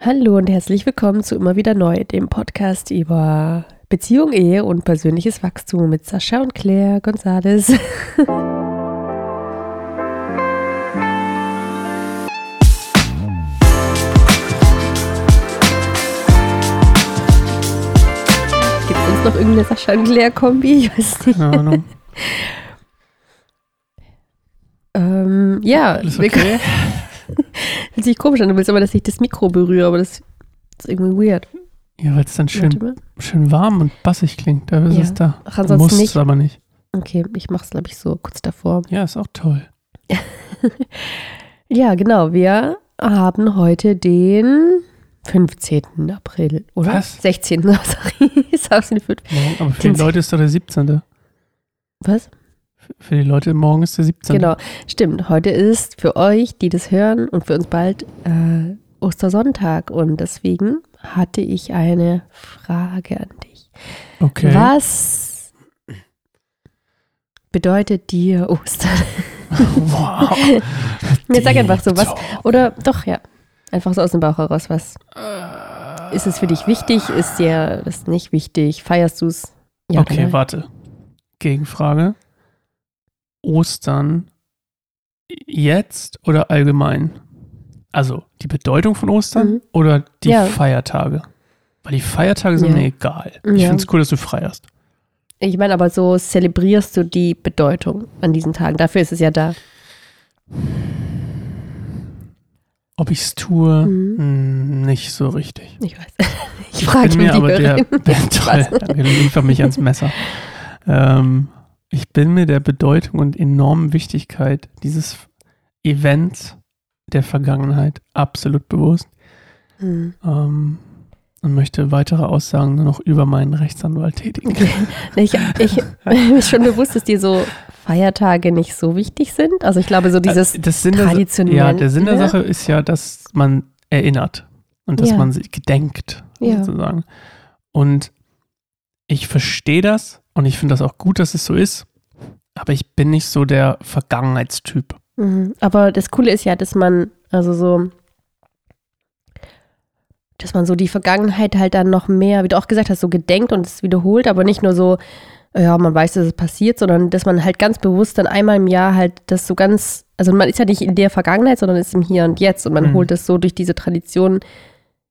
Hallo und herzlich willkommen zu Immer wieder neu, dem Podcast über Beziehung, Ehe und persönliches Wachstum mit Sascha und Claire González. Gibt es uns noch irgendeine Sascha und Claire Kombi? Ich weiß nicht. Keine Ahnung. Ähm, ja, Alles wir- okay? Fühlt sich komisch an, du willst aber, dass ich das Mikro berühre, aber das ist irgendwie weird. Ja, weil es dann schön, schön warm und bassig klingt. Da ist Ja. es da. Ach, ansonsten Muss es nicht. aber nicht. Okay, ich mach's, glaube ich, so kurz davor. Ja, ist auch toll. Ja, genau. Wir haben heute den 15. April, oder? Was? 16. Sorry. Ich sag's nicht. für- Morgen, aber für die Leute ist doch der 17. Was? Für die Leute morgen ist der 17. Genau. Stimmt. Heute ist für euch, die das hören und für uns bald äh, Ostersonntag. Und deswegen hatte ich eine Frage an dich. Okay. Was bedeutet dir Ostern? wow. Jetzt sag einfach so, was, oder doch, ja. Einfach so aus dem Bauch heraus, was Äh, Ist es für dich wichtig? Ist dir das nicht wichtig? Feierst du es? Ja, okay, warte. Gegenfrage. Ostern jetzt oder allgemein? Also die Bedeutung von Ostern Mhm. oder die Ja. Feiertage? Weil die Feiertage sind Ja. mir egal. Ich Ja. finde es cool, dass du feierst. Ich meine, aber so zelebrierst du die Bedeutung an diesen Tagen. Dafür ist es ja da. Ob ich es tue, Mhm. mh, nicht so richtig. Ich weiß. Ich frage die aber der, der toll, liefer mich ans Messer. Ähm, ich bin mir der Bedeutung und enormen Wichtigkeit dieses Events der Vergangenheit absolut bewusst Hm. ähm, und möchte weitere Aussagen nur noch über meinen Rechtsanwalt tätigen. Ich, ich mir ist schon bewusst, dass dir so Feiertage nicht so wichtig sind. Also ich glaube, so dieses Äh, das der, Sa- traditionelle- Ja, der Sinn der Sache ist ja, dass man erinnert und dass Ja. man sich gedenkt, Ja. sozusagen. Und ich verstehe das und ich finde das auch gut, dass es so ist, aber ich bin nicht so der Vergangenheitstyp. Mhm. Aber das Coole ist ja, dass man, also so, dass man so die Vergangenheit halt dann noch mehr, wie du auch gesagt hast, so gedenkt und es wiederholt, aber nicht nur so, ja, man weiß, dass es passiert, sondern dass man halt ganz bewusst dann einmal im Jahr halt das so ganz, also man ist ja nicht in der Vergangenheit, sondern ist im Hier und Jetzt und man Mhm. holt es so durch diese Tradition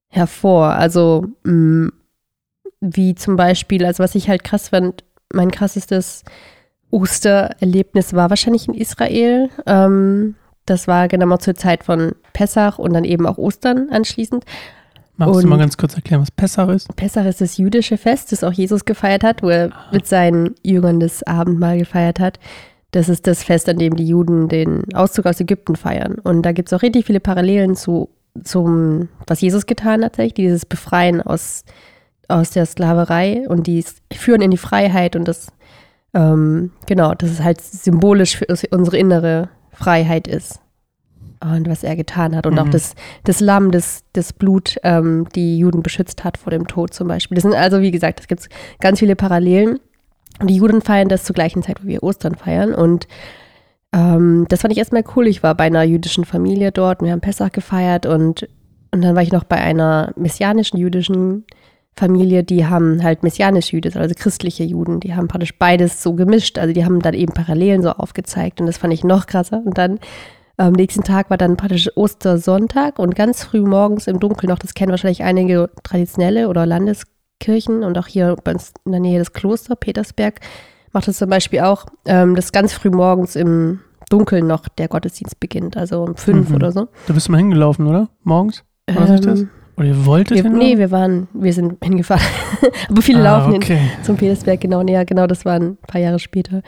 hervor. Also, mh, wie zum Beispiel, also was ich halt krass fand, mein krassestes Ostererlebnis war wahrscheinlich in Israel. Ähm, das war genau mal zur Zeit von Pessach und dann eben auch Ostern anschließend. Magst Und- du mal ganz kurz erklären, was Pessach ist? Pessach ist das jüdische Fest, das auch Jesus gefeiert hat, wo er mit seinen Jüngern das Abendmahl gefeiert hat. Das ist das Fest, an dem die Juden den Auszug aus Ägypten feiern. Und da gibt es auch richtig viele Parallelen zu, zum, was Jesus getan hat, dieses Befreien aus, aus der Sklaverei und die führen in die Freiheit und das, ähm, genau, das ist halt symbolisch für unsere innere Freiheit ist. Und was er getan hat. Und auch Mhm. das, das Lamm, das, das Blut, ähm, die Juden beschützt hat vor dem Tod zum Beispiel. Das sind also, wie gesagt, es gibt ganz viele Parallelen. Und die Juden feiern das zur gleichen Zeit, wo wir Ostern feiern. Und ähm, das fand ich erstmal cool. Ich war bei einer jüdischen Familie dort und wir haben Pessach gefeiert und, und dann war ich noch bei einer messianischen jüdischen Familie, die haben halt messianisch-jüdisch, also christliche Juden, die haben praktisch beides so gemischt. Also die haben dann eben Parallelen so aufgezeigt und das fand ich noch krasser. Und dann am nächsten Tag war dann praktisch Ostersonntag und ganz früh morgens im Dunkeln noch, das kennen wahrscheinlich einige traditionelle oder Landeskirchen und auch hier bei uns in der Nähe des Kloster Petersberg macht es zum Beispiel auch, ähm, dass ganz früh morgens im Dunkeln noch der Gottesdienst beginnt, also um fünf Mhm. oder so. Da bist du mal hingelaufen, oder? Morgens? War das das? Oder ihr wolltet wir, nee, wir waren, wir sind hingefahren. Aber viele ah, laufen hin okay. zum Petersberg, genau, näher, genau, das war ein paar Jahre später.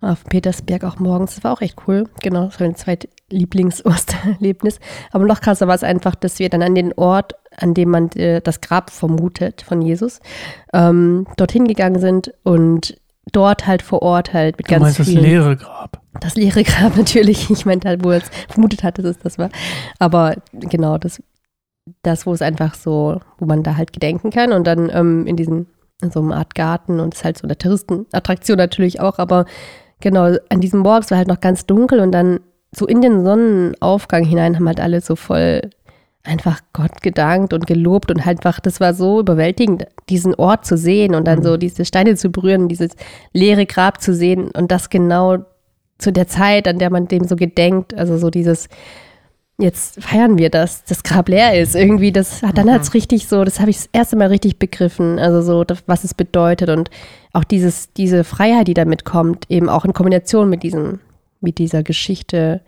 Auf Petersberg auch morgens, das war auch echt cool. Genau, das war mein zweit Lieblings-Ostererlebnis. Aber noch krasser war es einfach, dass wir dann an den Ort, an dem man äh, das Grab vermutet von Jesus, ähm, dorthin gegangen sind und dort halt vor Ort halt mit Du ganz meinst das vielen leere Grab. das leere Grab natürlich. Ich meinte halt, wo er es vermutet hat, dass es das war. Aber genau, das, das, wo es einfach so, wo man da halt gedenken kann und dann ähm, in diesen, in so einer Art Garten und es ist halt so eine Touristenattraktion natürlich auch, aber genau, an diesem Morgen war halt noch ganz dunkel und dann so in den Sonnenaufgang hinein haben halt alle so voll einfach Gott gedankt und gelobt und halt einfach, das war so überwältigend, diesen Ort zu sehen und dann Mhm. so diese Steine zu berühren, dieses leere Grab zu sehen und das genau zu der Zeit, an der man dem so gedenkt, also so dieses, jetzt feiern wir das, das Grab leer ist. Irgendwie, das dann Mhm. hat es richtig so, das habe ich das erste Mal richtig begriffen, also so, das, was es bedeutet und auch dieses, diese Freiheit, die damit kommt, eben auch in Kombination mit diesem, mit dieser Geschichte,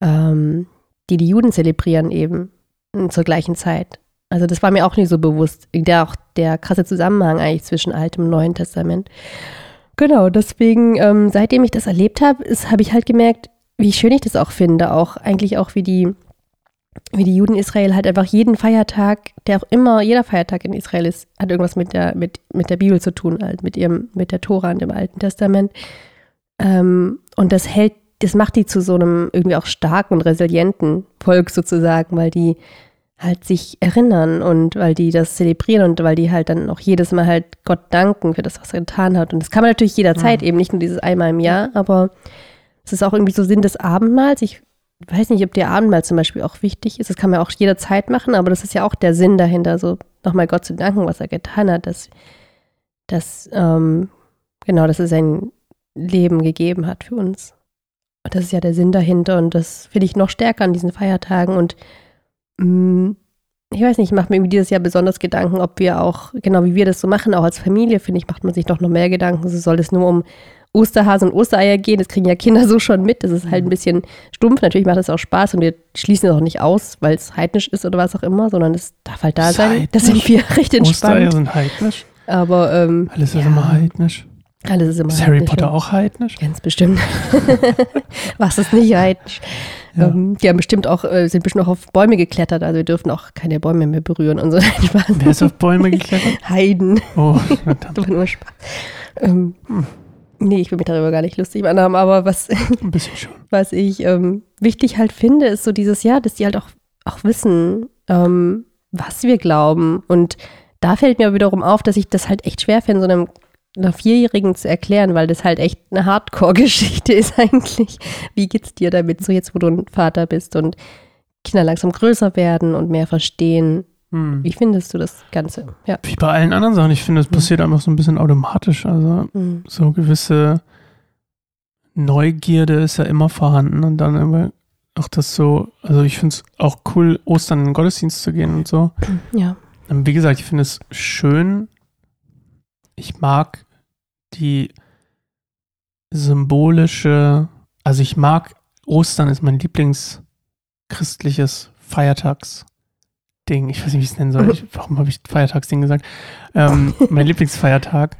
ähm, die die Juden zelebrieren eben mm, zur gleichen Zeit. Also das war mir auch nicht so bewusst, der auch der krasse Zusammenhang eigentlich zwischen Altem und Neuen Testament. Genau, deswegen, ähm, seitdem ich das erlebt habe, habe ich halt gemerkt, wie schön ich das auch finde, auch eigentlich auch wie die, wie die Juden Israel halt einfach jeden Feiertag, der auch immer, jeder Feiertag in Israel ist, hat irgendwas mit der, mit, mit der Bibel zu tun, halt mit ihrem, mit der Tora und dem Alten Testament. Ähm, und das hält, das macht die zu so einem irgendwie auch starken und resilienten Volk sozusagen, weil die halt sich erinnern und weil die das zelebrieren und weil die halt dann auch jedes Mal halt Gott danken für das, was er getan hat. Und das kann man natürlich jederzeit, Mhm. eben nicht nur dieses einmal im Jahr, aber es ist auch irgendwie so Sinn des Abendmahls. Ich weiß nicht, ob der Abendmahl zum Beispiel auch wichtig ist. Das kann man auch jederzeit machen, aber das ist ja auch der Sinn dahinter, so nochmal Gott zu danken, was er getan hat, dass, dass ähm, genau, dass er sein Leben gegeben hat für uns. Und das ist ja der Sinn dahinter und das finde ich noch stärker an diesen Feiertagen und mh, ich weiß nicht, ich mache mir irgendwie dieses Jahr besonders Gedanken, ob wir auch, genau wie wir das so machen, auch als Familie, finde ich, macht man sich doch noch mehr Gedanken. So soll es nur um Osterhasen und Ostereier gehen. Das kriegen ja Kinder so schon mit. Das ist halt ein bisschen stumpf. Natürlich macht das auch Spaß und wir schließen es auch nicht aus, weil es heidnisch ist oder was auch immer, sondern es darf halt da sein. Da heidnisch? sind wir recht Ostereier entspannt. sind heidnisch. Aber ähm, Alles ist Ja. immer heidnisch. alles ist immer Ist Harry heidnisch, Potter ja. auch heidnisch? Ganz bestimmt. Was ist nicht heidnisch? Ja. Ähm, die haben bestimmt auch, äh, sind bestimmt auch auf Bäume geklettert, also wir dürfen auch keine Bäume mehr berühren und so. Wer ist auf Bäume geklettert? Heiden. Oh, verdammt. Das war nur Spaß. Ähm, Hm. Nee, ich will mich darüber gar nicht lustig machen, aber was, was ich ähm, wichtig halt finde, ist so dieses Jahr, dass die halt auch, auch wissen, ähm, was wir glauben. Und da fällt mir wiederum auf, dass ich das halt echt schwer finde, so einem einer Vierjährigen zu erklären, weil das halt echt eine Hardcore-Geschichte ist eigentlich. Wie geht's dir damit, so jetzt, wo du ein Vater bist und Kinder langsam größer werden und mehr verstehen? Hm. Wie findest du das Ganze? Ja. Wie bei allen anderen Sachen. Ich finde, es Hm. passiert einfach so ein bisschen automatisch. Also Mhm. so gewisse Neugierde ist ja immer vorhanden und dann immer auch das so, also ich finde es auch cool, Ostern in den Gottesdienst zu gehen und so. Ja. Ähm, Wie gesagt, ich finde es schön. Ich mag die symbolische, also ich mag Ostern ist mein Lieblingschristliches Feiertagsding. Ich weiß nicht, wie ich es nennen soll. Ich, warum habe ich Feiertagsding gesagt? Ähm, mein Lieblingsfeiertag,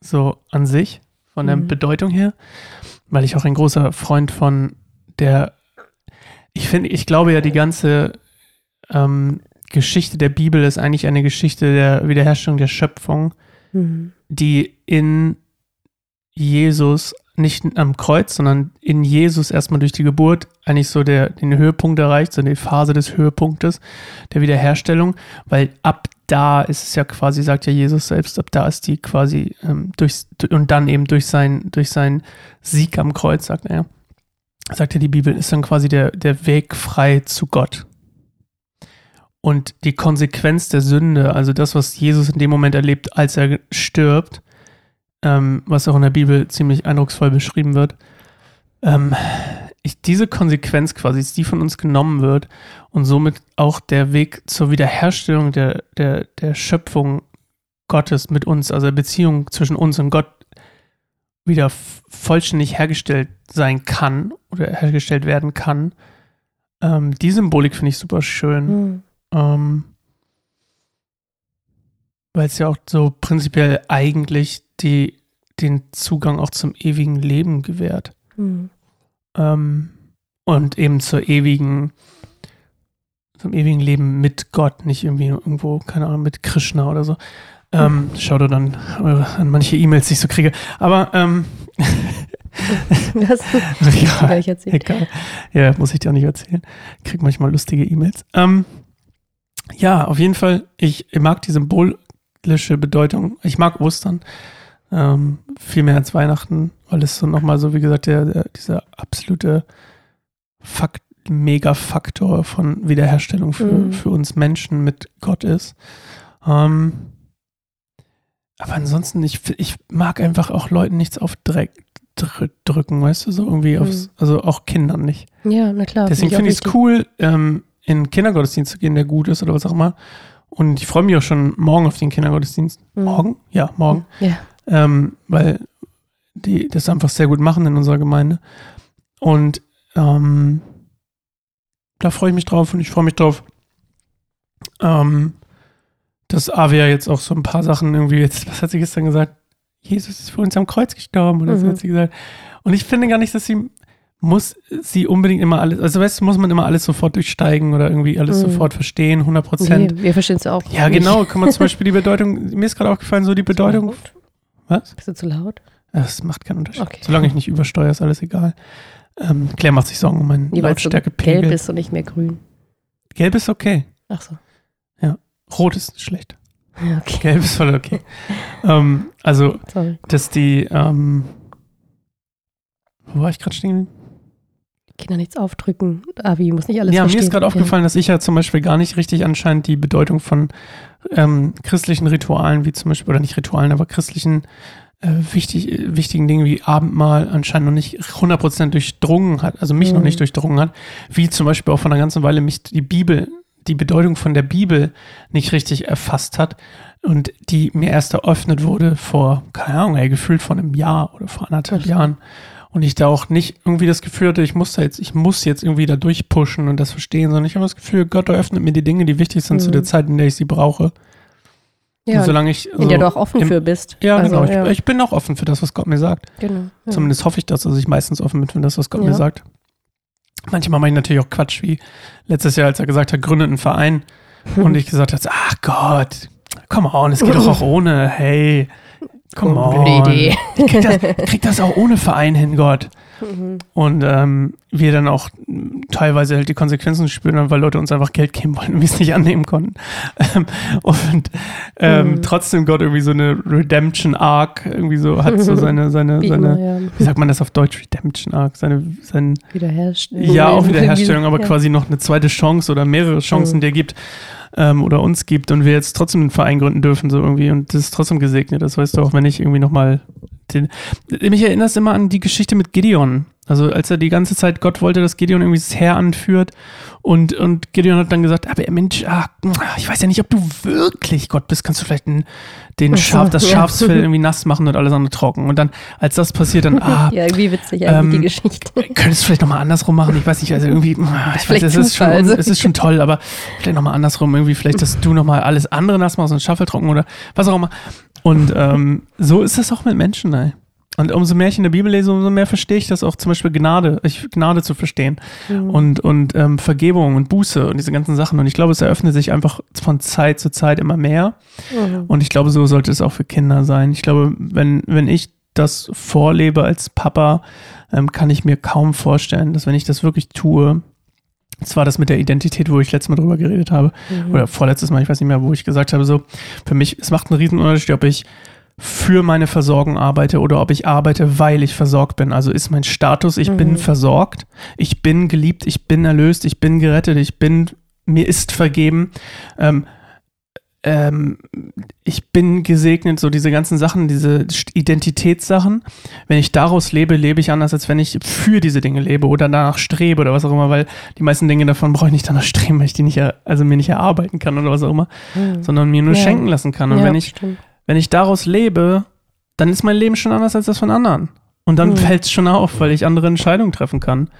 so an sich, von der Mhm. Bedeutung her, weil ich auch ein großer Freund von der, ich finde, ich glaube ja, die ganze ähm, Geschichte der Bibel ist eigentlich eine Geschichte der Wiederherstellung der Schöpfung, Mhm. die in Jesus, nicht am Kreuz, sondern in Jesus erstmal durch die Geburt eigentlich so der, den Höhepunkt erreicht, so die Phase des Höhepunktes der Wiederherstellung, weil ab da ist es ja quasi, sagt ja Jesus selbst, ab da ist die quasi ähm, durch, und dann eben durch sein, durch seinen Sieg am Kreuz, sagt er, sagt ja die Bibel, ist dann quasi der, der Weg frei zu Gott. Und die Konsequenz der Sünde, also das, was Jesus in dem Moment erlebt, als er stirbt, ähm, was auch in der Bibel ziemlich eindrucksvoll beschrieben wird, ähm, ich, diese Konsequenz quasi, die von uns genommen wird und somit auch der Weg zur Wiederherstellung der, der, der Schöpfung Gottes mit uns, also der Beziehung zwischen uns und Gott wieder vollständig hergestellt sein kann oder hergestellt werden kann. Ähm, die Symbolik finde ich super schön. Mhm. Ähm, Weil es ja auch so prinzipiell eigentlich die, den Zugang auch zum ewigen Leben gewährt. Mhm. Ähm, und eben zur ewigen, zum ewigen Leben mit Gott, nicht irgendwie irgendwo, keine Ahnung, mit Krishna oder so. Ähm, Schaut dann eure, an manche E-Mails, die ich so kriege. Aber ähm, Das ja, gleich erzählt. Egal. Ja, muss ich dir auch nicht erzählen. Krieg manchmal lustige E-Mails. Ähm, ja, auf jeden Fall, ich mag die symbolische Bedeutung. Ich mag Ostern ähm, viel mehr als Weihnachten, weil es so nochmal so, wie gesagt, der, der, dieser absolute Fakt Megafaktor von Wiederherstellung für, Mhm. für uns Menschen mit Gott ist. Ähm, aber ansonsten, ich, ich mag einfach auch Leuten nichts auf Dreck dr drücken, weißt du, so irgendwie aufs, Mhm. also auch Kindern nicht. Ja, na klar. Deswegen finde ich es cool, ähm, in den Kindergottesdienst zu gehen, der gut ist oder was auch immer. Und ich freue mich auch schon morgen auf den Kindergottesdienst. Mhm. Morgen? Ja, morgen. Ja. Ähm, weil die das einfach sehr gut machen in unserer Gemeinde. Und ähm, da freue ich mich drauf und ich freue mich drauf, ähm, dass Avia jetzt auch so ein paar Sachen irgendwie jetzt, was hat sie gestern gesagt? Jesus ist für uns am Kreuz gestorben oder so Mhm. hat sie gesagt. Und ich finde gar nicht, dass sie muss sie unbedingt immer alles, also weißt du, muss man immer alles sofort durchsteigen oder irgendwie alles Mhm. sofort verstehen, 100 Prozent. Nee, wir verstehen es auch. Ja, nicht. genau. Kann man zum Beispiel die Bedeutung, mir ist gerade aufgefallen, so die Bedeutung. Was? Bist du zu laut? Das macht keinen Unterschied. Okay. Solange ich nicht übersteuere, ist alles egal. Ähm, Claire macht sich Sorgen um meinen Nee, Lautstärkepegel. gelb ist und nicht mehr grün. Gelb ist okay. Ach so. Rot ist schlecht. Ja, okay. Gelb ist voll okay. ähm, also, Sorry. dass die, ähm, wo war ich gerade stehen? Kinder nichts aufdrücken. Avi muss nicht alles Ja, mir verstehen. ist gerade aufgefallen, dass ich ja zum Beispiel gar nicht richtig anscheinend die Bedeutung von ähm, christlichen Ritualen, wie zum Beispiel, oder nicht Ritualen, aber christlichen äh, wichtig, äh, wichtigen Dingen wie Abendmahl anscheinend noch nicht 100% durchdrungen hat, also mich noch Mhm. nicht durchdrungen hat, wie zum Beispiel auch von einer ganzen Weile mich die Bibel, die Bedeutung von der Bibel nicht richtig erfasst hat und die mir erst eröffnet wurde vor, keine Ahnung, ey, gefühlt vor einem Jahr oder vor anderthalb. Jahren. Und ich da auch nicht irgendwie das Gefühl hatte, ich muss da jetzt, ich muss jetzt irgendwie da durchpushen und das verstehen, sondern ich habe das Gefühl, Gott eröffnet mir die Dinge, die wichtig sind zu Mhm. der Zeit, in der ich sie brauche. Ja, und solange ich. in der du auch offen im- für bist. Ja, Also, genau. Ich, ja. ich bin auch offen für das, was Gott mir sagt. genau. Ja. Zumindest hoffe ich das, dass ich meistens offen bin für das, was Gott Ja. mir sagt. Manchmal mache ich natürlich auch Quatsch, wie letztes Jahr, als er gesagt hat, gründet einen Verein und ich gesagt habe, ach Gott, come on, es geht doch auch ohne, hey, come on. blöde Idee. Ich krieg, das, ich krieg das auch ohne Verein hin, Gott. Mhm. Und ähm, wir dann auch teilweise halt die Konsequenzen spüren, weil Leute uns einfach Geld geben wollten und wir es nicht annehmen konnten. Ähm, und ähm, Mhm. trotzdem Gott irgendwie so eine Redemption Arc irgendwie so hat so seine, seine, Wie seine, wie sagt man das auf Deutsch? Redemption Arc, seine, sein, Wiederherstellen. ja, auch Wiederherstellung, aber ja. quasi noch eine zweite Chance oder mehrere Chancen, Mhm. die er gibt ähm, oder uns gibt und wir jetzt trotzdem einen Verein gründen dürfen, so irgendwie und das ist trotzdem gesegnet. Das weißt du auch, wenn ich irgendwie nochmal den. Mich erinnert es immer an die Geschichte mit Gideon. Also als er die ganze Zeit, Gott wollte, dass Gideon irgendwie das Heer anführt und, und Gideon hat dann gesagt, aber Mensch, ah, ich weiß ja nicht, ob du wirklich Gott bist, kannst du vielleicht den, den Schaf, das. Schafsfell irgendwie nass machen und alles andere trocken. Und dann, als das passiert, dann, ah, Ja, irgendwie witzig eigentlich Ähm, die Geschichte. Könntest du vielleicht nochmal andersrum machen? Ich weiß nicht, also irgendwie, ah, ich weiß, es ist, schon, also. es ist schon toll, aber vielleicht nochmal andersrum, irgendwie vielleicht, dass du nochmal alles andere nass machst und Schaffel trocken oder was auch immer. Und ähm, so ist es auch mit Menschen, ey. Und umso mehr ich in der Bibel lese, umso mehr verstehe ich das auch zum Beispiel Gnade, ich, Gnade zu verstehen Mhm. und, und ähm, Vergebung und Buße und diese ganzen Sachen. Und ich glaube, es eröffnet sich einfach von Zeit zu Zeit immer mehr. Mhm. Und ich glaube, so sollte es auch für Kinder sein. Ich glaube, wenn, wenn ich das vorlebe als Papa, ähm, kann ich mir kaum vorstellen, dass wenn ich das wirklich tue, zwar das mit der Identität, wo ich letztes Mal drüber geredet habe, Mhm. oder vorletztes Mal, ich weiß nicht mehr, wo ich gesagt habe, so, für mich, es macht einen riesen Unterschied, ob ich für meine Versorgung arbeite oder ob ich arbeite, weil ich versorgt bin. Also ist mein Status, ich bin Mhm. versorgt, ich bin geliebt, ich bin erlöst, ich bin gerettet, ich bin, mir ist vergeben. Ähm, ähm, ich bin gesegnet, so diese ganzen Sachen, diese Identitätssachen. Wenn ich daraus lebe, lebe ich anders, als wenn ich für diese Dinge lebe oder danach strebe oder was auch immer, weil die meisten Dinge davon brauche ich nicht danach streben, weil ich die nicht, also mir nicht erarbeiten kann oder was auch immer, Mhm. sondern mir nur Ja. schenken lassen kann. Und ja, wenn ich, stimmt. Wenn ich daraus lebe, dann ist mein Leben schon anders als das von anderen. Und dann Mhm. fällt es schon auf, weil ich andere Entscheidungen treffen kann.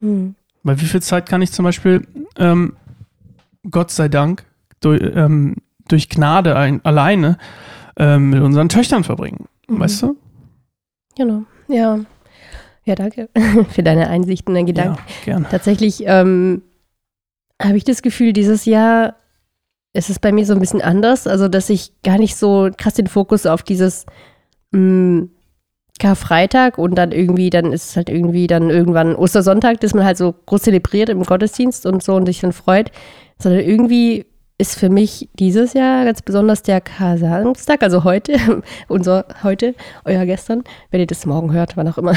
Mhm. Weil wie viel Zeit kann ich zum Beispiel, ähm, Gott sei Dank, durch, ähm, durch Gnade ein, alleine ähm, mit unseren Töchtern verbringen? Mhm. Weißt du? Genau, ja. Ja, danke für deine Einsichten und Gedanken. Ja, gerne. Tatsächlich ähm, habe ich das Gefühl, dieses Jahr ist es bei mir so ein bisschen anders. Also, dass ich gar nicht so krass den Fokus auf dieses mh, Karfreitag und dann irgendwie, dann ist es halt irgendwie dann irgendwann Ostersonntag, dass man halt so groß zelebriert im Gottesdienst und so und sich dann freut, sondern irgendwie ist für mich dieses Jahr ganz besonders der Kasamstag, also heute, unser heute, euer gestern, wenn ihr das morgen hört, wann auch immer,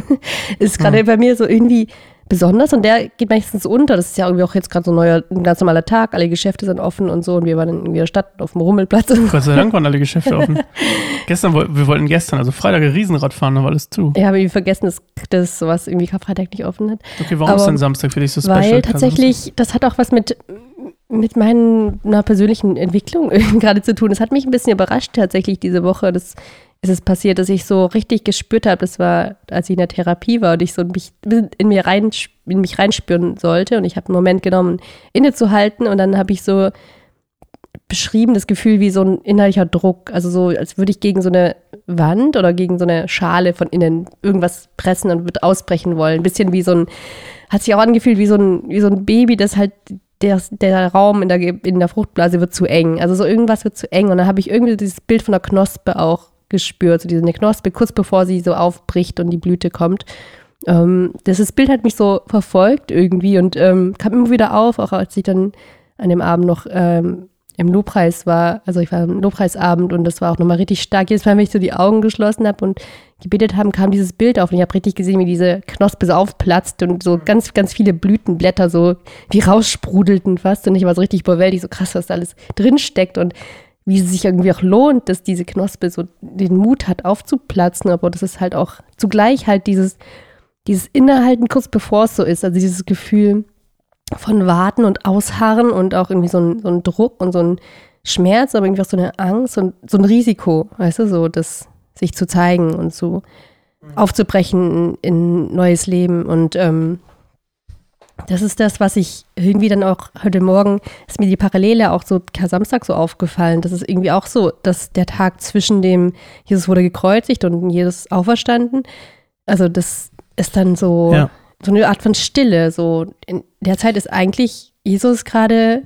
ist gerade Hm. bei mir so irgendwie besonders und der geht meistens unter. Das ist ja irgendwie auch jetzt gerade so ein neuer, ein ganz normaler Tag. Alle Geschäfte sind offen und so und wir waren in der Stadt auf dem Rummelplatz. Gott sei Dank waren alle Geschäfte offen. gestern, wir wollten gestern, also Freitag Riesenrad fahren, da war alles zu. Ja, aber wir vergessen, dass, dass sowas irgendwie Freitag nicht offen hat. Okay, warum aber ist denn Samstag für dich so special? Weil tatsächlich, das hat auch was mit, mit meiner persönlichen Entwicklung gerade zu tun. Das hat mich ein bisschen überrascht tatsächlich diese Woche. Das ist es passiert, dass ich so richtig gespürt habe, das war, als ich in der Therapie war und ich so mich in, mir rein, in mich reinspüren sollte und ich habe einen Moment genommen, innezuhalten und dann habe ich so beschrieben das Gefühl wie so ein innerlicher Druck, also so, als würde ich gegen so eine Wand oder gegen so eine Schale von innen irgendwas pressen und würde ausbrechen wollen. Ein bisschen wie so ein, hat sich auch angefühlt wie so ein, wie so ein Baby, das halt der, der Raum in der, in der Fruchtblase wird zu eng. Also so irgendwas wird zu eng. Und dann habe ich irgendwie dieses Bild von der Knospe auch gespürt, so diese Knospe, kurz bevor sie so aufbricht und die Blüte kommt. Ähm, das Bild hat mich so verfolgt irgendwie und ähm, kam immer wieder auf, auch als ich dann an dem Abend noch ähm, im Lobpreis war. Also ich war im Lobpreisabend und das war auch nochmal richtig stark. Jedes Mal, wenn ich so die Augen geschlossen habe und gebetet haben, kam dieses Bild auf und ich habe richtig gesehen, wie diese Knospe so aufplatzt und so ganz, ganz viele Blütenblätter so wie raussprudelten fast und ich war so richtig überwältigt, so krass, was da alles drinsteckt und wie es sich irgendwie auch lohnt, dass diese Knospe so den Mut hat aufzuplatzen, aber das ist halt auch zugleich halt dieses, dieses Innehalten kurz bevor es so ist, also dieses Gefühl von Warten und Ausharren und auch irgendwie so ein, so ein Druck und so ein Schmerz, aber irgendwie auch so eine Angst und so ein Risiko, weißt du, so das sich zu zeigen und so mhm. aufzubrechen in, in neues Leben und ähm, das ist das, was ich irgendwie dann auch heute Morgen, ist mir die Parallele auch so Samstag so aufgefallen. Das ist irgendwie auch so, dass der Tag zwischen dem Jesus wurde gekreuzigt und Jesus auferstanden, also das ist dann so, ja. so eine Art von Stille. So in der Zeit ist eigentlich Jesus gerade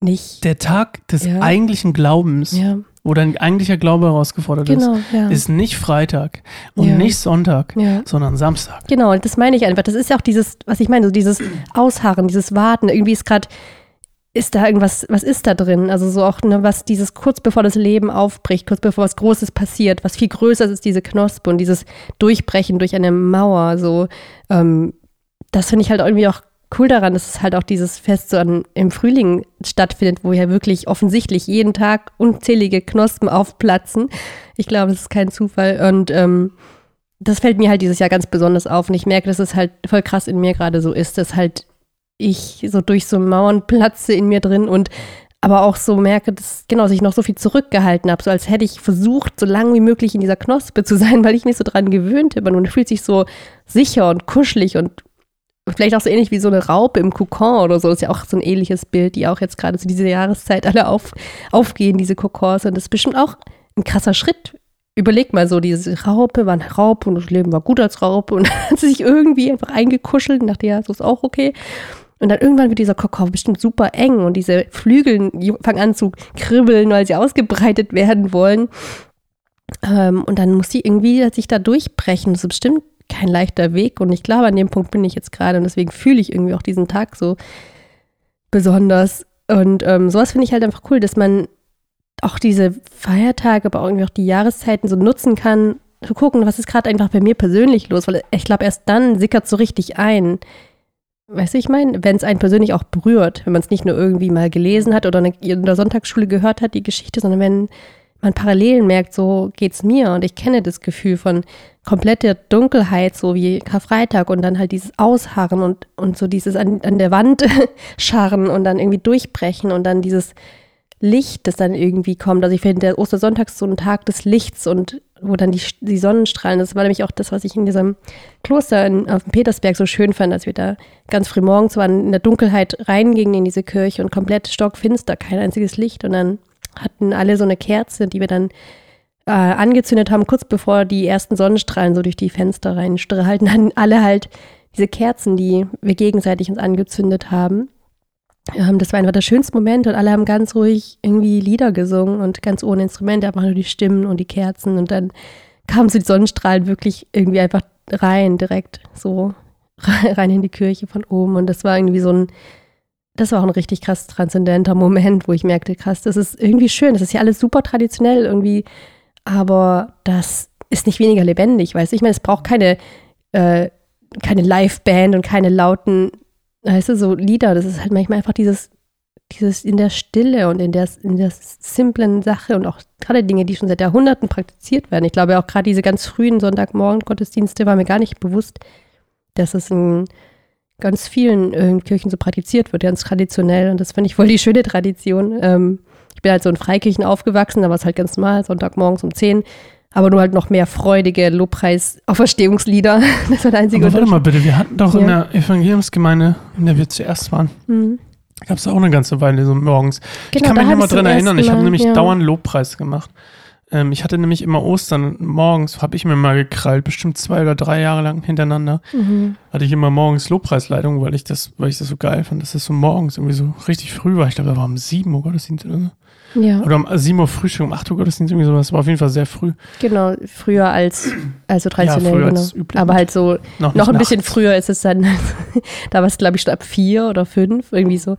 nicht. Der Tag des ja. eigentlichen Glaubens. Ja wo dein eigentlicher Glaube herausgefordert genau, ist, ja. ist nicht Freitag und ja. nicht Sonntag, ja. sondern Samstag. Genau, und das meine ich einfach. Das ist ja auch dieses, was ich meine, so dieses Ausharren, dieses Warten. Irgendwie ist gerade, ist da irgendwas, was ist da drin? Also so auch, ne, was dieses kurz bevor das Leben aufbricht, kurz bevor was Großes passiert, was viel größer ist, ist diese Knospe und dieses Durchbrechen durch eine Mauer. So, ähm, das finde ich halt irgendwie auch cool daran, dass es halt auch dieses Fest so an, im Frühling stattfindet, wo ja wirklich offensichtlich jeden Tag unzählige Knospen aufplatzen. Ich glaube, es ist kein Zufall. Und ähm, das fällt mir halt dieses Jahr ganz besonders auf. Und ich merke, dass es halt voll krass in mir gerade so ist, dass halt ich so durch so Mauern platze in mir drin und aber auch so merke, dass genau, dass ich noch so viel zurückgehalten habe, so als hätte ich versucht, so lange wie möglich in dieser Knospe zu sein, weil ich mich so dran gewöhnt habe. Und man fühlt sich so sicher und kuschelig und vielleicht auch so ähnlich wie so eine Raupe im Kokon oder so. Das ist ja auch so ein ähnliches Bild, die auch jetzt gerade zu dieser Jahreszeit alle auf, aufgehen, diese Kokons. Und das ist bestimmt auch ein krasser Schritt. Überleg mal so, diese Raupe war eine Raupe und das Leben war gut als Raupe und dann hat sie sich irgendwie einfach eingekuschelt und dachte, ja, so ist auch okay. Und dann irgendwann wird dieser Kokon bestimmt super eng und diese Flügel fangen an zu kribbeln, weil sie ausgebreitet werden wollen. Ähm, und dann muss sie irgendwie sich da durchbrechen. Das ist bestimmt kein leichter Weg. Und ich glaube, an dem Punkt bin ich jetzt gerade und deswegen fühle ich irgendwie auch diesen Tag so besonders. Und ähm, sowas finde ich halt einfach cool, dass man auch diese Feiertage, aber auch irgendwie auch die Jahreszeiten so nutzen kann, zu gucken, was ist gerade einfach bei mir persönlich los, weil ich glaube, erst dann sickert so richtig ein. Weißt du, ich meine, wenn es einen persönlich auch berührt, wenn man es nicht nur irgendwie mal gelesen hat oder in der Sonntagsschule gehört hat, die Geschichte, sondern wenn man Parallelen merkt, so geht's mir und ich kenne das Gefühl von kompletter Dunkelheit, so wie Karfreitag und dann halt dieses Ausharren und, und so dieses an, an der Wand scharren und dann irgendwie durchbrechen und dann dieses Licht, das dann irgendwie kommt. Also ich finde, der Ostersonntag ist so ein Tag des Lichts und wo dann die, die Sonnenstrahlen, das war nämlich auch das, was ich in diesem Kloster in, auf dem Petersberg so schön fand, als wir da ganz früh morgens waren, in der Dunkelheit reingingen in diese Kirche und komplett stockfinster, kein einziges Licht und dann hatten alle so eine Kerze, die wir dann äh, angezündet haben, kurz bevor die ersten Sonnenstrahlen so durch die Fenster reinstrahlten, hatten alle halt diese Kerzen, die wir gegenseitig uns angezündet haben. Ähm, das war einfach der schönste Moment und alle haben ganz ruhig irgendwie Lieder gesungen und ganz ohne Instrumente, einfach nur die Stimmen und die Kerzen und dann kamen so die Sonnenstrahlen wirklich irgendwie einfach rein, direkt so rein in die Kirche von oben und das war irgendwie so ein das war auch ein richtig krass transzendenter Moment, wo ich merkte, krass, das ist irgendwie schön. Das ist ja alles super traditionell irgendwie, aber das ist nicht weniger lebendig, weißt du? Ich meine, es braucht keine äh, keine Liveband und keine lauten, weißt du, so Lieder. Das ist halt manchmal einfach dieses, dieses in der Stille und in der, in der simplen Sache und auch gerade Dinge, die schon seit Jahrhunderten praktiziert werden. Ich glaube auch gerade diese ganz frühen Sonntagmorgen-Gottesdienste war mir gar nicht bewusst, dass es in ganz vielen äh, Kirchen so praktiziert wird, ganz traditionell. Und das finde ich voll die schöne Tradition. Ähm, ich bin halt so in Freikirchen aufgewachsen, da war es halt ganz normal, Sonntagmorgens um 10 aber nur halt noch mehr freudige Lobpreis-Auferstehungslieder. Das war der einzige aber Warte mal bitte, wir hatten doch ja. in der Evangeliumsgemeinde, in der wir zuerst waren, mhm. gab es auch eine ganze Weile so morgens. Genau, ich kann mich nicht mal dran erinnern, ich habe nämlich ja. dauernd Lobpreis gemacht. Ähm, ich hatte nämlich immer Ostern morgens, habe ich mir mal gekrallt, bestimmt zwei oder drei Jahre lang hintereinander. Mhm. Hatte ich immer morgens Lobpreisleitung, weil ich das, weil ich das so geil fand, dass das so morgens irgendwie so richtig früh war. Ich glaube, da war um sieben Uhr Gottesdienst oder so. Ja. Oder um 7 Uhr Frühstück, um 8 Uhr Gottesdienst, irgendwie sowas. War auf jeden Fall sehr früh. Genau, früher als, also traditionell, ja, früher genau. Als üblich. Aber halt so, noch, noch ein nachts. bisschen früher ist es dann, da war es, glaube ich, schon ab 4 oder 5, irgendwie so.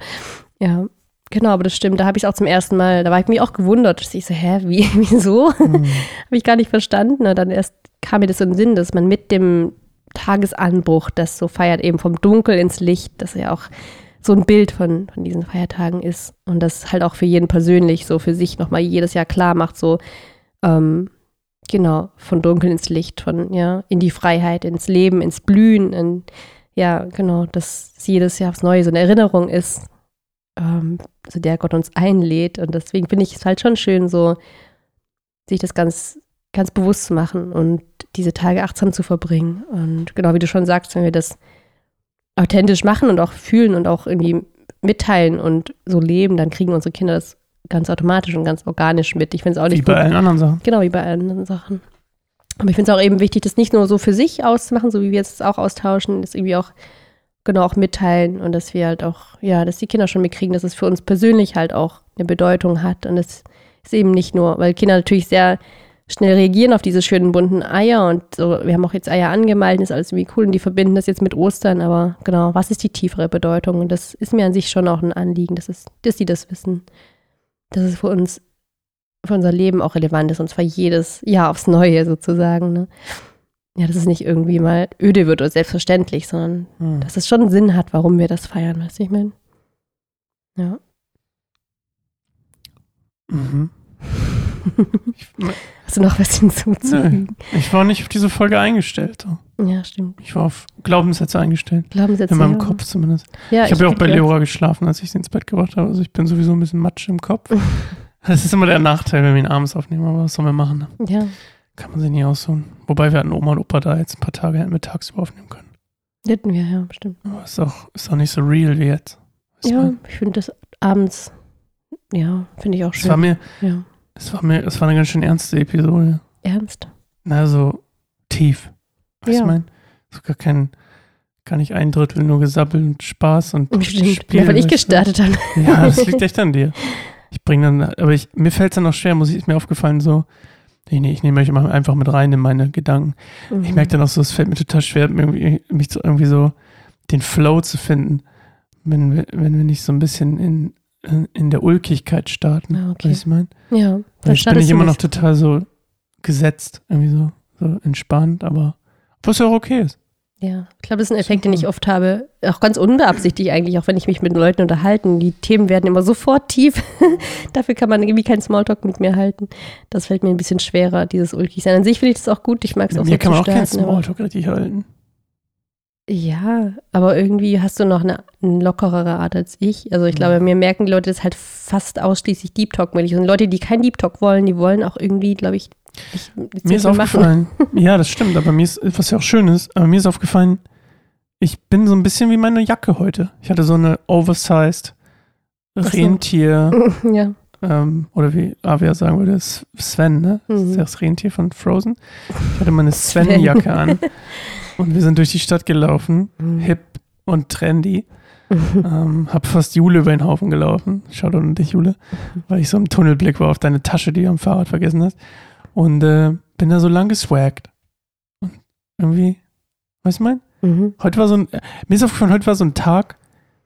Ja, genau, aber das stimmt. Da habe ich es auch zum ersten Mal, da war ich mich auch gewundert. Ich so, hä, wie, wieso? Mhm. habe ich gar nicht verstanden. Und dann erst kam mir das so in den Sinn, dass man mit dem Tagesanbruch das so feiert, eben vom Dunkel ins Licht, das ja auch so ein Bild von, von diesen Feiertagen ist und das halt auch für jeden persönlich so für sich nochmal jedes Jahr klar macht, so ähm, genau, von Dunkel ins Licht, von ja, in die Freiheit, ins Leben, ins Blühen, in, ja, genau, dass es jedes Jahr aufs Neue so eine Erinnerung ist, ähm, zu der Gott uns einlädt und deswegen finde ich es halt schon schön, so sich das ganz, ganz bewusst zu machen und diese Tage achtsam zu verbringen und genau wie du schon sagst, wenn wir das authentisch machen und auch fühlen und auch irgendwie mitteilen und so leben, dann kriegen unsere Kinder das ganz automatisch und ganz organisch mit. Ich finde es auch nicht Wie bei gut. allen anderen Sachen. Genau, wie bei allen anderen Sachen. Aber ich finde es auch eben wichtig, das nicht nur so für sich auszumachen, so wie wir jetzt auch austauschen, das irgendwie auch genau auch mitteilen und dass wir halt auch, ja, dass die Kinder schon mitkriegen, dass es für uns persönlich halt auch eine Bedeutung hat. Und das ist eben nicht nur, weil Kinder natürlich sehr schnell reagieren auf diese schönen bunten Eier und so, wir haben auch jetzt Eier angemalt, ist alles irgendwie cool und die verbinden das jetzt mit Ostern, aber genau, was ist die tiefere Bedeutung? Und das ist mir an sich schon auch ein Anliegen, dass, es, dass die das wissen, dass es für uns, für unser Leben auch relevant ist und zwar jedes Jahr aufs Neue sozusagen. Ne? Ja, dass es nicht irgendwie mal öde wird oder selbstverständlich, sondern hm. dass es schon Sinn hat, warum wir das feiern, weißt du, ich meine? Ja. Mhm. Hast du noch was hinzuzufügen? Nee, ich war nicht auf diese Folge eingestellt. Ja, stimmt. Ich war auf Glaubenssätze eingestellt. Glaubenssätze. In meinem ja. Kopf zumindest. Ja, ich habe ja auch bei Leora geschlafen, als ich sie ins Bett gebracht habe. Also ich bin sowieso ein bisschen matsch im Kopf. das ist immer der Nachteil, wenn wir ihn abends aufnehmen, aber was sollen wir machen? Ne? Ja. Kann man sich nie aussuchen. Wobei wir hatten Oma und Opa da jetzt ein paar Tage hätten wir tagsüber aufnehmen können. Hätten wir, ja, bestimmt. Aber ist auch, ist auch nicht so real wie jetzt. ja, man? ich finde das abends, ja, finde ich auch schön. Es war mir, ja. Es war mir, es war eine ganz schön ernste Episode. Ernst? Na, so tief. Weißt ja. du, mein? So gar kein, gar nicht ein Drittel nur gesabbelt und Spaß und Stimmt. Spiel. Ja, weil ich gestartet habe. Ja, das liegt echt an dir. Ich bringe dann, aber ich, mir fällt es dann auch schwer, muss ich, ist mir aufgefallen, so, nee, nee, ich nehme euch einfach mit rein in meine Gedanken. Mhm. Ich merke dann auch so, es fällt mir total schwer, mich so, irgendwie so den Flow zu finden, wenn wir, wenn wir nicht so ein bisschen in in der Ulkigkeit starten. Ah, okay. Weißt du, ich meine? Ja. Weil ich bin ich immer noch total so gesetzt, irgendwie so, so entspannt, aber was ja auch okay ist. Ja, ich glaube, das ist ein Effekt, den ich oft habe, auch ganz unbeabsichtigt eigentlich, auch wenn ich mich mit Leuten unterhalten. Die Themen werden immer sofort tief. Dafür kann man irgendwie keinen Smalltalk mit mir halten. Das fällt mir ein bisschen schwerer, dieses ulkig sein. An sich finde ich das auch gut. Ich mag es auch Mir so kann man auch keinen Smalltalk richtig halten. Ja, aber irgendwie hast du noch eine, eine lockerere Art als ich. Also ich glaube, mir merken die Leute das halt fast ausschließlich Deep Talk mäßig. Und Leute, die kein Deep Talk wollen, die wollen auch irgendwie, glaube ich, nicht, mir ist aufgefallen. ja, das stimmt, aber mir ist, was ja auch schön ist, aber mir ist aufgefallen, ich bin so ein bisschen wie meine Jacke heute. Ich hatte so eine oversized Rentier. So. ja. Ähm, oder wie Avia sagen würde, Sven, ne? Das ist mhm. ja das Rentier von Frozen. Ich hatte meine Sven-Jacke an. Und wir sind durch die Stadt gelaufen, mhm. hip und trendy. Ähm, hab fast Jule über den Haufen gelaufen. Schau doch dich, Jule. Mhm. Weil ich so im Tunnelblick war auf deine Tasche, die du am Fahrrad vergessen hast. Und äh, bin da so lang geswaggt. Und irgendwie, weißt du mein? Mhm. Heute war so ein, mir ist aufgefallen, heute war so ein Tag,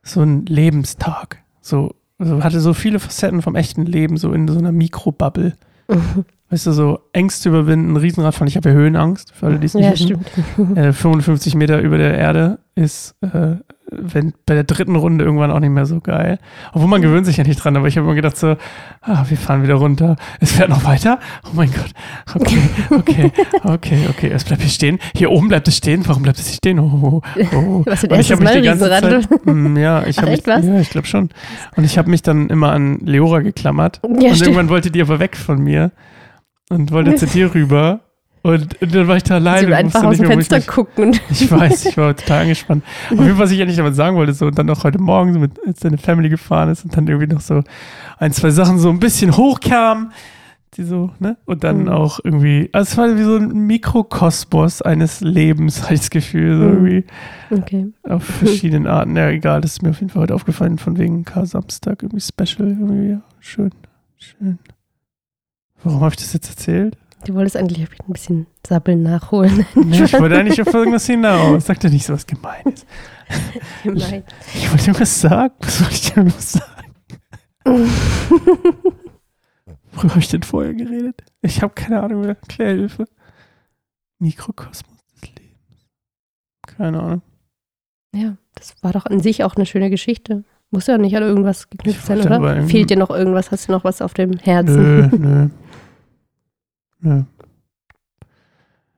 so ein Lebenstag. So, also hatte so viele Facetten vom echten Leben, so in so einer Mikrobubble. Mhm. weißt du, so Ängste überwinden, Riesenradfahren. Ich habe ja Höhenangst, für alle, die es nicht Ja, wissen. Äh, 55 Meter über der Erde ist äh, wenn, bei der dritten Runde irgendwann auch nicht mehr so geil. Obwohl man gewöhnt sich ja nicht dran, aber ich habe immer gedacht so, ah, wir fahren wieder runter. Es fährt noch weiter. Oh mein Gott. Okay, okay, okay, okay. Es bleibt hier stehen. Hier oben bleibt es stehen. Warum bleibt es hier stehen? Oh, oh, oh. Was, Und ich habe mich die ganze? Zeit, Mm, ja, ich habe mich, was? ja, ich glaube schon. Und ich habe mich dann immer an Leora geklammert. Ja, und stimmt. irgendwann wollte die aber weg von mir und wollte zu dir rüber. Und, und dann war ich da alleine. will und einfach aus dem mehr, ich Fenster mich- gucken. Ich weiß, ich war total angespannt. Auf jeden Fall, was ich eigentlich damit sagen wollte, so, und dann noch heute Morgen, so mit, als deine Family gefahren ist und dann irgendwie noch so ein, zwei Sachen so ein bisschen hochkamen, die so, ne? Und dann Mhm. auch irgendwie, also es war wie so ein Mikrokosmos eines Lebens, hatte ich das Gefühl, so Mhm. irgendwie okay. auf verschiedenen Arten. Ja, egal, das ist mir auf jeden Fall heute aufgefallen, von wegen K-Samstag, irgendwie special, irgendwie, ja, schön, schön. Warum habe ich das jetzt erzählt? Du wolltest eigentlich ein bisschen Sappeln nachholen. Nee, ich wollte eigentlich auf irgendwas hinaus. Sag doch nicht so was Gemeines. Gemein. Ich wollte irgendwas sagen. Was soll ich denn was sagen? Worüber habe ich denn vorher geredet? Ich habe keine Ahnung mehr. Klärhilfe. Mikrokosmos des Lebens. Keine Ahnung. ja, das war doch an sich auch eine schöne Geschichte. Muss ja nicht an irgendwas geknüpft sein, wollte oder? Fehlt dir noch irgendwas? Hast du noch was auf dem Herzen? Nö, nö. Nö.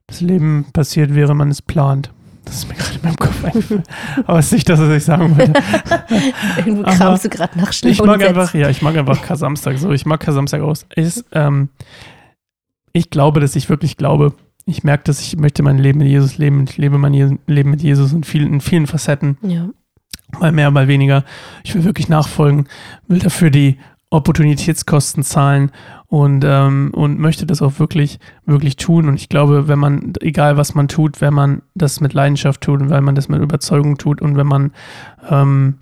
Das Leben passiert, während man es plant. Das ist mir gerade in meinem Kopf eingefallen. Aber es ist nicht das, was ich sagen wollte. Irgendwo kramst du gerade nach schlauen Ich mag einfach, ja, ich mag einfach Kar-Samstag so. Ich mag Kar-Samstag aus. Ist, ähm, ich glaube, dass ich wirklich glaube. Ich merke, dass ich möchte mein Leben mit Jesus leben. Ich lebe mein Je Leben mit Jesus in vielen, in vielen Facetten. Ja. Mal mehr, mal weniger. Ich will wirklich nachfolgen, will dafür die Opportunitätskosten zahlen und, ähm, und möchte das auch wirklich, wirklich tun. Und ich glaube, wenn man, egal was man tut, wenn man das mit Leidenschaft tut und wenn man das mit Überzeugung tut und wenn man ähm,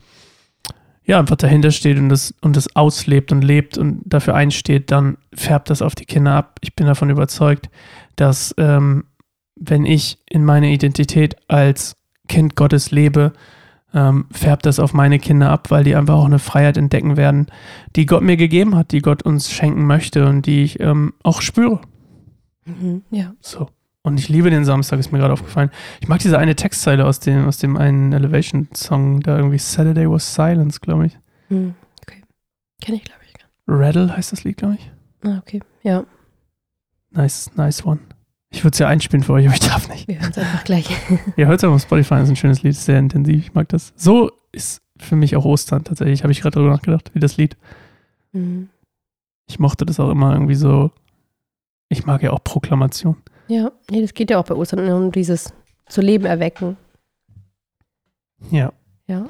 ja einfach dahinter steht und das, und das auslebt und lebt und dafür einsteht, dann färbt das auf die Kinder ab. Ich bin davon überzeugt, dass ähm, wenn ich in meiner Identität als Kind Gottes lebe, ähm, färbt das auf meine Kinder ab, weil die einfach auch eine Freiheit entdecken werden, die Gott mir gegeben hat, die Gott uns schenken möchte und die ich ähm, auch spüre. Mhm. Ja. So. Und ich liebe den Samstag, ist mir gerade aufgefallen. Ich mag diese eine Textzeile aus dem, aus dem einen Elevation-Song, da irgendwie Saturday was Silence, glaube ich. Hm. Okay. Kenn ich, glaube ich. Rattle heißt das Lied, glaube ich. Ah, okay. Ja, Nice, nice one. Ich würde es ja einspielen für euch, aber ich darf nicht. wir hören es einfach gleich. Ja, hört es auf Spotify, das ist ein schönes Lied, sehr intensiv, ich mag das. So ist für mich auch Ostern tatsächlich, habe ich gerade darüber nachgedacht, wie das Lied. Mhm. Ich mochte das auch immer irgendwie so. Ich mag ja auch Proklamation. Ja, nee, das geht ja auch bei Ostern um dieses zu Leben erwecken. Ja. Ja.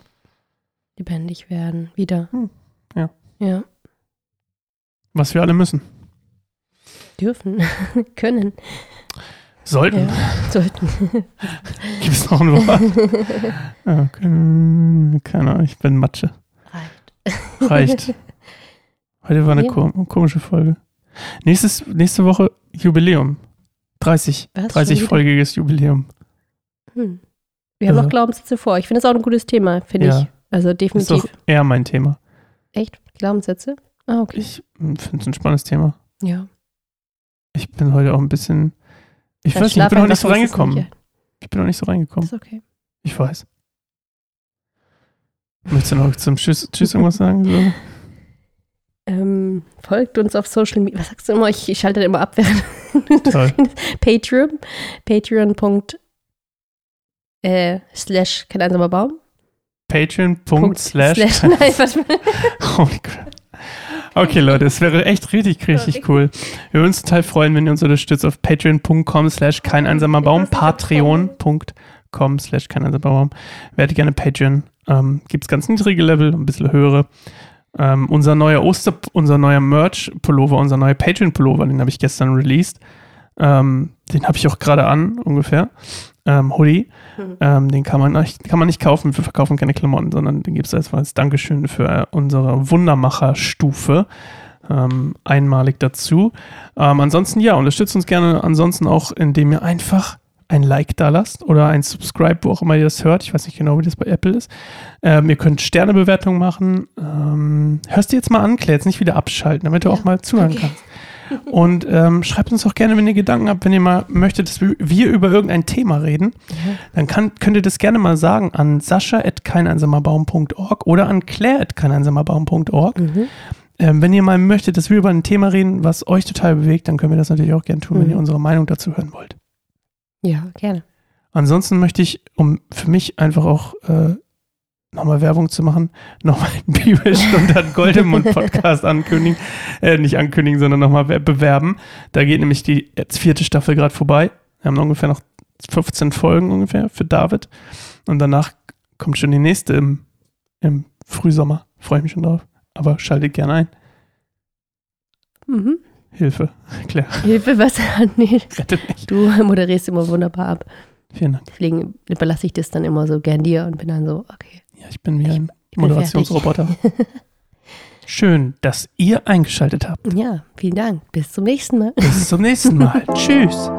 Lebendig werden. Wieder. Hm, ja. Ja. Was wir alle müssen. Dürfen. Können. Sollten. Ja. Sollten. Gibt es noch ein Wort? ja, keine, Ahnung, ich bin Matsche. Reicht. Reicht. Heute war eine kom komische Folge. Nächstes, nächste Woche Jubiläum. 30. Was, schon wieder? 30-folgiges Jubiläum. Hm. Wir haben Also- noch Glaubenssätze vor. Ich finde es auch ein gutes Thema, finde Ja. ich. Also Ist definitiv. doch eher mein Thema. Echt? Glaubenssätze? Ah, okay. Ich finde es ein spannendes Thema. Ja. Ich bin heute auch ein bisschen. Ich Dann weiß nicht, ich bin noch nicht so reingekommen. Ich bin noch nicht so reingekommen. Ist okay. Ich weiß. Möchtest du noch zum Tschüss, Tschüss irgendwas sagen? So? Ähm, folgt uns auf Social Media. Was sagst du immer? Ich, ich schalte immer ab während. Patreon. Patreon. Äh, slash kein einsamer Baum. Patreon.com slash. Nein, was Holy crap. Okay, Leute, es wäre echt richtig, richtig cool. Wir würden uns total freuen, wenn ihr uns unterstützt auf patreon.com slash kein einsamer Baum, patreon.com slash kein einsamer Baum. Werdet gerne Patreon. Ähm, Gibt es ganz niedrige Level, ein bisschen höhere. Ähm, unser neuer Oster, unser neuer Merch-Pullover, unser neuer Patreon-Pullover, den habe ich gestern released. Ähm, den habe ich auch gerade an, ungefähr. Ähm, Hoodie. Mhm. Ähm, den kann man, nicht, kann man nicht kaufen. Wir verkaufen keine Klamotten, sondern den gibt es als, als Dankeschön für äh, unsere Wundermacher-Stufe. Ähm, einmalig dazu. Ähm, ansonsten, ja, unterstützt uns gerne. Ansonsten auch, indem ihr einfach ein Like da lasst oder ein Subscribe, wo auch immer ihr das hört. Ich weiß nicht genau, wie das bei Apple ist. Ähm, ihr könnt Sternebewertungen machen. Ähm, hörst du jetzt mal an, Claire, jetzt nicht wieder abschalten, damit du Ja, auch mal zuhören okay. kannst. Und ähm, schreibt uns auch gerne, wenn ihr Gedanken habt, wenn ihr mal möchtet, dass wir über irgendein Thema reden, Ja. dann kann, könnt ihr das gerne mal sagen an sascha.keineinsamerbaum.org oder an claire.keineinsamerbaum.org. Mhm. Ähm, wenn ihr mal möchtet, dass wir über ein Thema reden, was euch total bewegt, dann können wir das natürlich auch gerne tun, wenn Mhm. ihr unsere Meinung dazu hören wollt. Ja, gerne. Ansonsten möchte ich, um für mich einfach auch äh, nochmal Werbung zu machen, nochmal Bibelstunde an Goldemund Podcast ankündigen. Äh, nicht ankündigen, sondern nochmal bewerben. Da geht nämlich die jetzt vierte Staffel gerade vorbei. Wir haben ungefähr noch 15 Folgen ungefähr für David. Und danach kommt schon die nächste im, im Frühsommer. Freue ich mich schon drauf. Aber schaltet gerne ein. Mhm. Hilfe. Claire, Hilfe, was? nee, rettet mich. du moderierst immer wunderbar ab. Vielen Dank. Deswegen überlasse ich das dann immer so gern dir und bin dann so, okay. Ja, ich bin wie ein Ich Moderationsroboter. Schön, dass ihr eingeschaltet habt. Ja, vielen Dank. Bis zum nächsten Mal. Bis zum nächsten Mal. Tschüss.